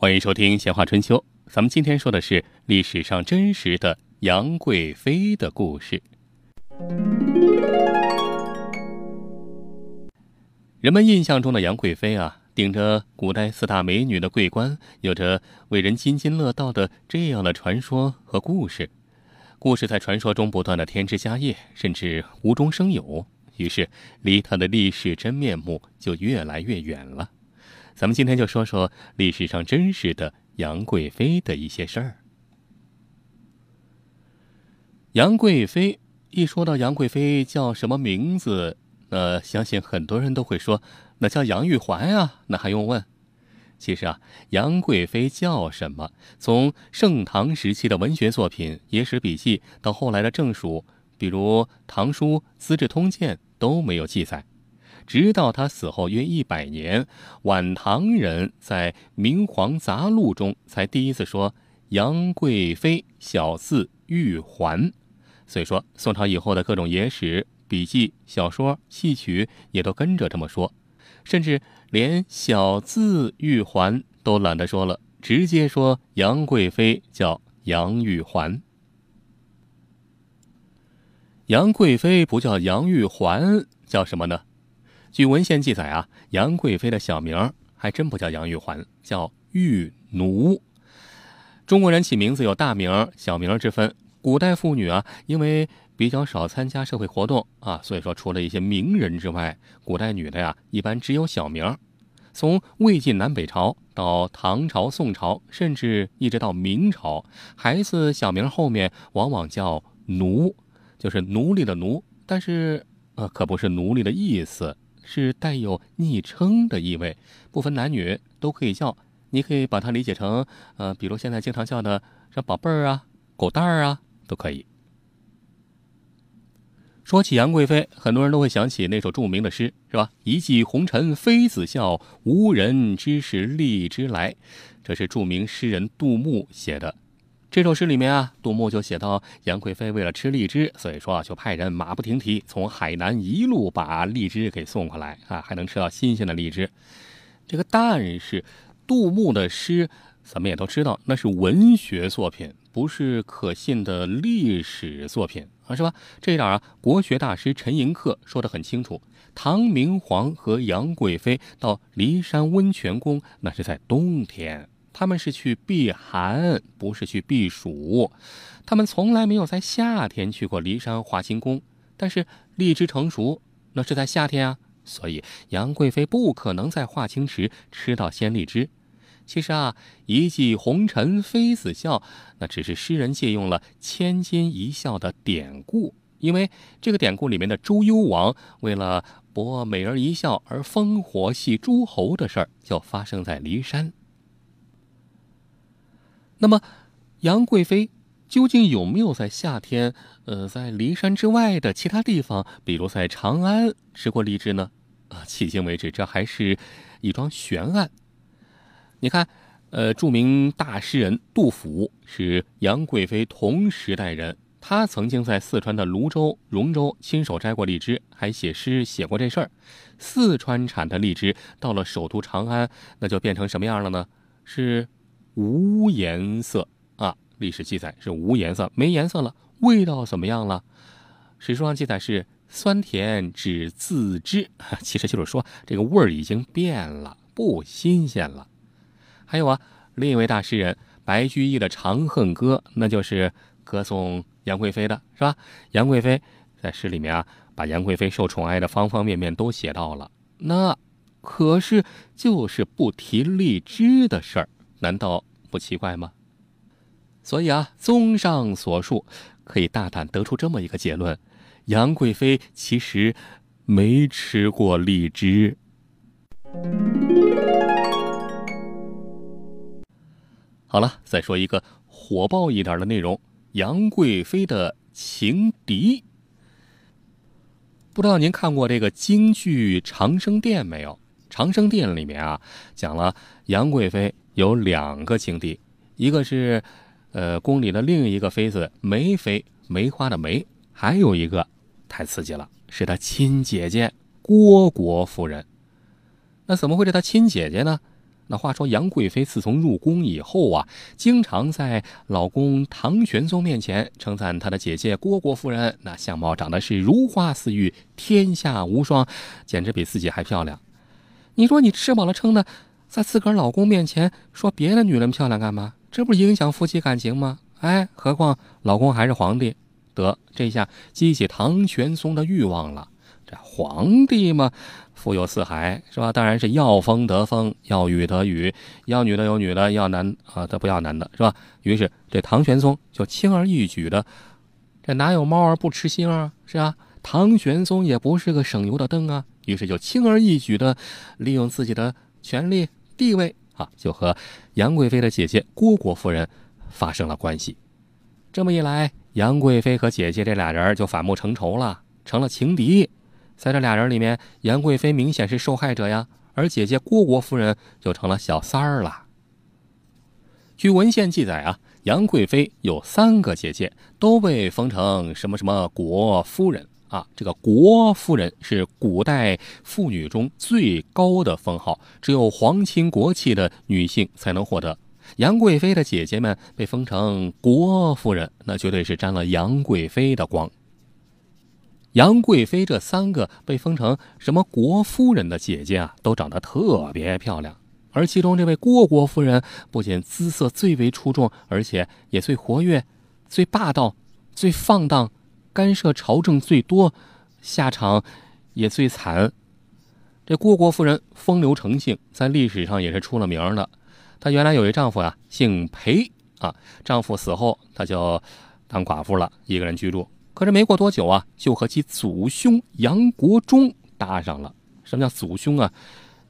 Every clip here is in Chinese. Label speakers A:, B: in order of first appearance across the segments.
A: 欢迎收听《闲话春秋》。咱们今天说的是历史上真实的杨贵妃的故事。人们印象中的杨贵妃啊，顶着古代四大美女的桂冠，有着为人津津乐道的这样的传说和故事。故事在传说中不断的添枝加叶，甚至无中生有，于是离她的历史真面目就越来越远了。咱们今天就说说历史上真实的杨贵妃的一些事儿。杨贵妃一说到杨贵妃叫什么名字，那相信很多人都会说，那叫杨玉环啊，那还用问？其实啊，杨贵妃叫什么，从盛唐时期的文学作品《野史笔记》到后来的正史，比如《唐书》《资治通鉴》都没有记载。直到他死后约一百年，晚唐人在《明皇杂录》中才第一次说杨贵妃小字玉环。所以说，宋朝以后的各种野史笔记、小说、戏曲也都跟着这么说，甚至连小字玉环都懒得说了，直接说杨贵妃叫杨玉环。杨贵妃不叫杨玉环，叫什么呢？据文献记载啊，杨贵妃的小名还真不叫杨玉环，叫玉奴。中国人起名字有大名、小名之分。古代妇女啊，因为比较少参加社会活动啊，所以说除了一些名人之外，古代女的呀，一般只有小名。从魏晋南北朝到唐朝、宋朝，甚至一直到明朝，孩子小名后面往往叫奴，就是奴隶的奴，但是呃，可不是奴隶的意思。是带有昵称的意味，不分男女都可以叫。你可以把它理解成，呃，比如现在经常叫的像宝贝儿啊、狗蛋儿啊，都可以。说起杨贵妃，很多人都会想起那首著名的诗，是吧？一骑红尘妃子笑，无人知是荔枝来。这是著名诗人杜牧写的。这首诗里面啊，杜牧就写到杨贵妃为了吃荔枝，所以说啊，就派人马不停蹄从海南一路把荔枝给送过来啊，还能吃到新鲜的荔枝。这个但是，杜牧的诗咱们也都知道，那是文学作品，不是可信的历史作品啊，是吧？这一点啊，国学大师陈寅恪说得很清楚：唐明皇和杨贵妃到骊山温泉宫，那是在冬天。他们是去避寒，不是去避暑。他们从来没有在夏天去过骊山华清宫。但是荔枝成熟，那是在夏天啊，所以杨贵妃不可能在华清池吃到鲜荔枝。其实啊，“一骑红尘妃子笑”，那只是诗人借用了“千金一笑”的典故，因为这个典故里面的周幽王为了博美人一笑而烽火戏诸侯的事儿，就发生在骊山。那么，杨贵妃究竟有没有在夏天，呃，在骊山之外的其他地方，比如在长安吃过荔枝呢？啊，迄今为止，这还是一桩悬案。你看，呃，著名大诗人杜甫是杨贵妃同时代人，他曾经在四川的泸州、荣州亲手摘过荔枝，还写诗写过这事儿。四川产的荔枝到了首都长安，那就变成什么样了呢？是。无颜色啊！历史记载是无颜色，没颜色了。味道怎么样了？史书上记载是酸甜只自知，其实就是说这个味儿已经变了，不新鲜了。还有啊，另一位大诗人白居易的《长恨歌》，那就是歌颂杨贵妃的，是吧？杨贵妃在诗里面啊，把杨贵妃受宠爱的方方面面都写到了。那可是就是不提荔枝的事儿，难道？不奇怪吗？所以啊，综上所述，可以大胆得出这么一个结论：杨贵妃其实没吃过荔枝。好了，再说一个火爆一点的内容：杨贵妃的情敌。不知道您看过这个京剧《长生殿》没有？《长生殿》里面啊，讲了杨贵妃。有两个情敌，一个是，呃，宫里的另一个妃子梅妃，梅花的梅；还有一个，太刺激了，是他亲姐姐郭国夫人。那怎么会是他亲姐姐呢？那话说，杨贵妃自从入宫以后啊，经常在老公唐玄宗面前称赞她的姐姐郭国夫人，那相貌长得是如花似玉，天下无双，简直比自己还漂亮。你说你吃饱了撑的，在自个儿老公面前说别的女人漂亮干嘛？这不影响夫妻感情吗？哎，何况老公还是皇帝，得这下激起唐玄宗的欲望了。这皇帝嘛。富有四海是吧？当然是要风得风，要雨得雨，要女的有女的，要男啊他不要男的是吧？于是这唐玄宗就轻而易举的，这哪有猫儿不吃腥啊？是吧？唐玄宗也不是个省油的灯啊，于是就轻而易举的利用自己的权力地位啊，就和杨贵妃的姐姐郭国夫人发生了关系。这么一来，杨贵妃和姐姐这俩人就反目成仇了，成了情敌。在这俩人里面，杨贵妃明显是受害者呀，而姐姐郭国夫人就成了小三儿了。据文献记载啊，杨贵妃有三个姐姐，都被封成什么什么国夫人啊。这个国夫人是古代妇女中最高的封号，只有皇亲国戚的女性才能获得。杨贵妃的姐姐们被封成国夫人，那绝对是沾了杨贵妃的光。杨贵妃这三个被封成什么国夫人的姐姐啊，都长得特别漂亮。而其中这位郭国夫人，不仅姿色最为出众，而且也最活跃、最霸道、最放荡，干涉朝政最多，下场也最惨。这虢国夫人风流成性，在历史上也是出了名的。她原来有一丈夫啊，姓裴啊，丈夫死后，她就当寡妇了，一个人居住。可是没过多久啊，就和其祖兄杨国忠搭上了。什么叫祖兄啊？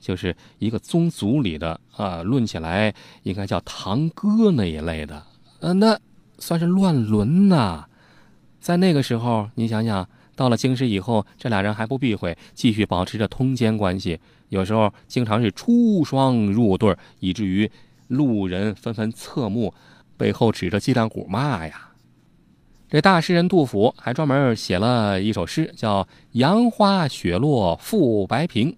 A: 就是一个宗族里的啊，论起来应该叫堂哥那一类的。呃，那算是乱伦呐。在那个时候，你想想，到了京师以后，这俩人还不避讳，继续保持着通奸关系。有时候经常是出双入对，以至于路人纷纷侧目，背后指着脊梁骨骂呀。这大诗人杜甫还专门写了一首诗，叫《杨花雪落复白萍》，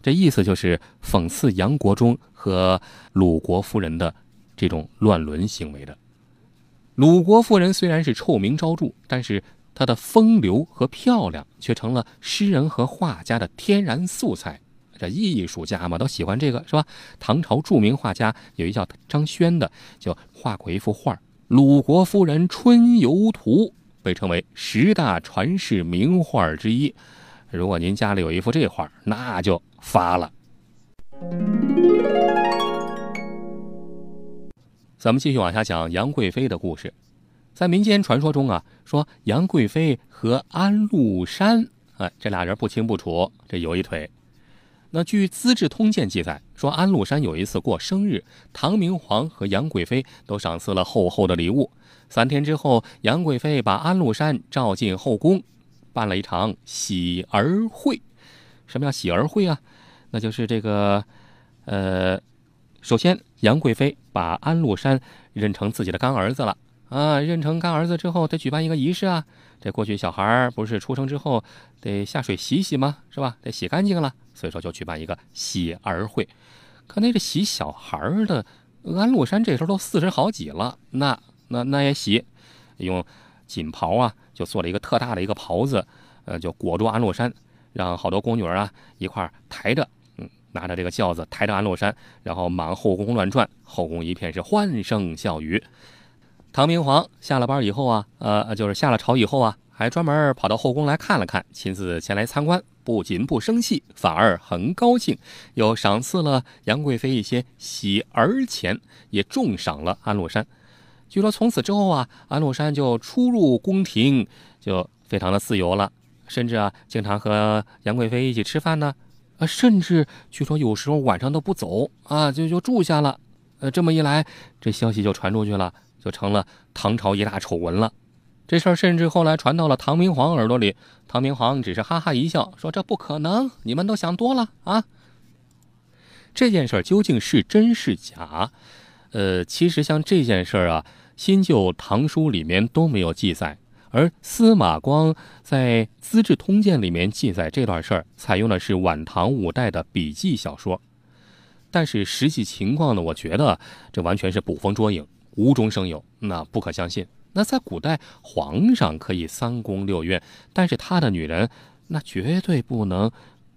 A: 这意思就是讽刺杨国忠和鲁国夫人的这种乱伦行为的。鲁国夫人虽然是臭名昭著，但是她的风流和漂亮却成了诗人和画家的天然素材。这艺术家嘛，都喜欢这个，是吧？唐朝著名画家有一叫张轩的，就画过一幅画《鲁国夫人春游图》被称为十大传世名画之一。如果您家里有一幅这画，那就发了。咱们继续往下讲杨贵妃的故事。在民间传说中啊，说杨贵妃和安禄山，哎，这俩人不清不楚，这有一腿。那据《资治通鉴》记载，说安禄山有一次过生日，唐明皇和杨贵妃都赏赐了厚厚的礼物。三天之后，杨贵妃把安禄山召进后宫，办了一场喜儿会。什么叫喜儿会啊？那就是这个，呃，首先杨贵妃把安禄山认成自己的干儿子了啊，认成干儿子之后，得举办一个仪式啊。这过去小孩儿不是出生之后得下水洗洗吗？是吧？得洗干净了。所以说，就举办一个喜儿会。可那个洗小孩儿的安禄山这时候都四十好几了，那那那也洗，用锦袍啊，就做了一个特大的一个袍子，呃，就裹住安禄山，让好多宫女啊一块抬着，拿着这个轿子抬着安禄山，然后满后宫乱转，后宫一片是欢声笑语。唐明皇下了班以后啊，呃，就是下了朝以后啊，还专门跑到后宫来看了看，亲自前来参观。不仅不生气，反而很高兴，又赏赐了杨贵妃一些喜儿钱，也重赏了安禄山。据说从此之后啊，安禄山就出入宫廷就非常的自由了，甚至啊，经常和杨贵妃一起吃饭呢。啊甚至据说有时候晚上都不走啊，就就住下了。呃，这么一来，这消息就传出去了。就成了唐朝一大丑闻了，这事儿甚至后来传到了唐明皇耳朵里，唐明皇只是哈哈一笑，说：“这不可能，你们都想多了啊。”这件事究竟是真是假？呃，其实像这件事儿啊，新旧唐书里面都没有记载，而司马光在《资治通鉴》里面记载这段事儿，采用的是晚唐五代的笔记小说。但是实际情况呢，我觉得这完全是捕风捉影，无中生有，那不可相信。那在古代，皇上可以三宫六院，但是他的女人，那绝对不能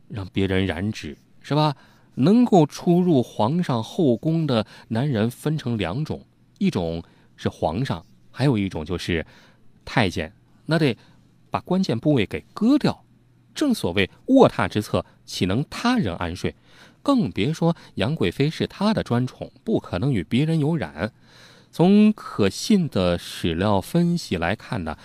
A: 让别人染指，是吧？能够出入皇上后宫的男人分成两种，一种是皇上，还有一种就是太监，那得把关键部位给割掉。正所谓卧榻之侧，岂能他人安睡？更别说杨贵妃是他的专宠，不可能与别人有染。从可信的史料分析来看呢，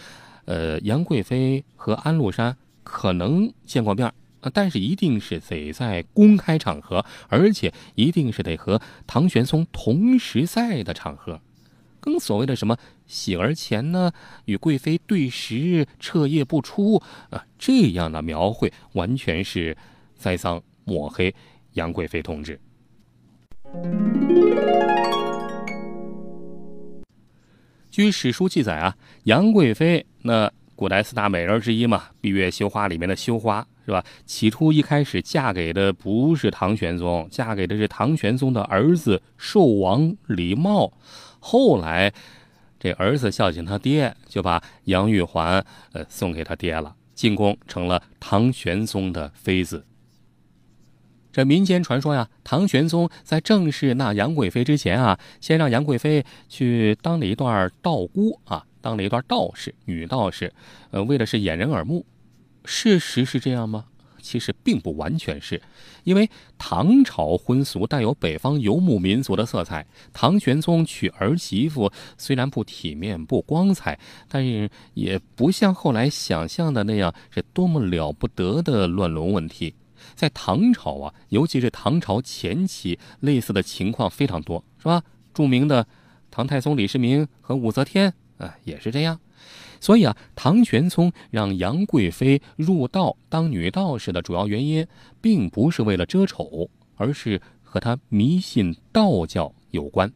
A: 呃，杨贵妃和安禄山可能见过面，但是一定是得在公开场合，而且一定是得和唐玄宗同时在的场合。更所谓的什么喜儿前呢，与贵妃对食，彻夜不出啊，这样的描绘完全是栽赃抹黑杨贵妃同志。据史书记载啊，杨贵妃那古代四大美人之一嘛，闭月羞花里面的羞花是吧？起初一开始嫁给的不是唐玄宗，嫁给的是唐玄宗的儿子寿王李瑁。后来这儿子孝敬他爹，就把杨玉环呃送给他爹了，进宫成了唐玄宗的妃子。这民间传说呀，唐玄宗在正式纳杨贵妃之前啊，先让杨贵妃去当了一段道姑啊，当了一段道士，女道士，呃，为的是掩人耳目。事实是这样吗？其实并不完全是，因为唐朝婚俗带有北方游牧民族的色彩。唐玄宗娶儿媳妇虽然不体面、不光彩，但是也不像后来想象的那样是多么了不得的乱伦问题。在唐朝啊，尤其是唐朝前期，类似的情况非常多，是吧？著名的唐太宗李世民和武则天啊，也是这样。所以啊，唐玄宗让杨贵妃入道当女道士的主要原因，并不是为了遮丑，而是和他迷信道教有关。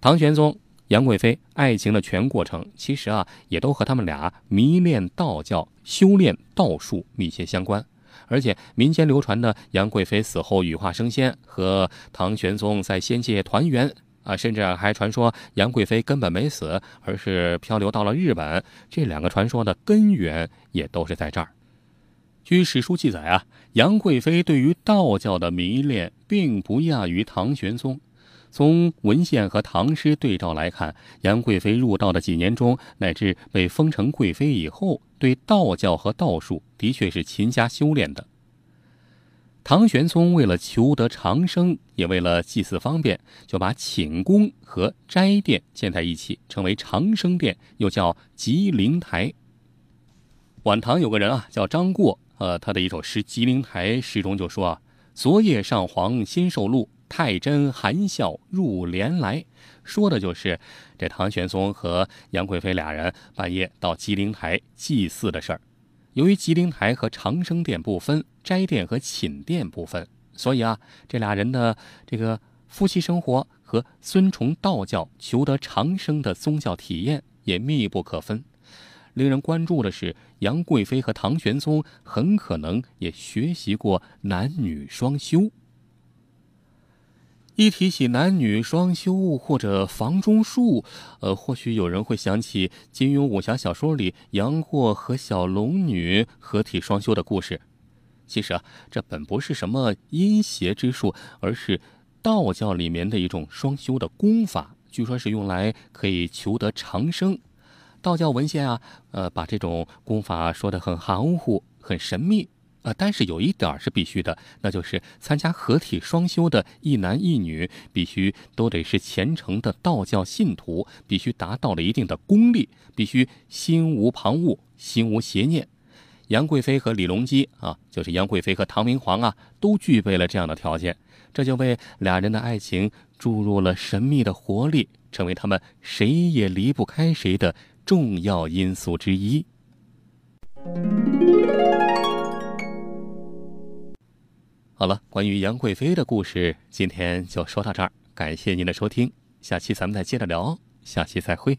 A: 唐玄宗、杨贵妃爱情的全过程，其实啊，也都和他们俩迷恋道教、修炼道术密切相关。而且民间流传的杨贵妃死后羽化升仙，和唐玄宗在仙界团圆啊，甚至还传说杨贵妃根本没死，而是漂流到了日本。这两个传说的根源也都是在这儿。据史书记载啊，杨贵妃对于道教的迷恋并不亚于唐玄宗。从文献和唐诗对照来看，杨贵妃入道的几年中，乃至被封成贵妃以后，对道教和道术的确是勤加修炼的。唐玄宗为了求得长生，也为了祭祀方便，就把寝宫和斋殿建在一起，称为长生殿，又叫吉灵台。晚唐有个人啊，叫张过，呃，他的一首诗《吉灵台》诗中就说啊：“昨夜上皇新受禄。”太真含笑入帘来，说的就是这唐玄宗和杨贵妃俩人半夜到吉灵台祭祀的事儿。由于吉林台和长生殿不分，斋殿和寝殿不分，所以啊，这俩人的这个夫妻生活和尊崇道教、求得长生的宗教体验也密不可分。令人关注的是，杨贵妃和唐玄宗很可能也学习过男女双修。一提起男女双修或者房中术，呃，或许有人会想起金庸武侠小说里杨过和小龙女合体双修的故事。其实啊，这本不是什么阴邪之术，而是道教里面的一种双修的功法，据说是用来可以求得长生。道教文献啊，呃，把这种功法说得很含糊、很神秘。啊，但是有一点是必须的，那就是参加合体双修的一男一女，必须都得是虔诚的道教信徒，必须达到了一定的功力，必须心无旁骛，心无邪念。杨贵妃和李隆基啊，就是杨贵妃和唐明皇啊，都具备了这样的条件，这就为俩人的爱情注入了神秘的活力，成为他们谁也离不开谁的重要因素之一。好了，关于杨贵妃的故事，今天就说到这儿。感谢您的收听，下期咱们再接着聊，下期再会。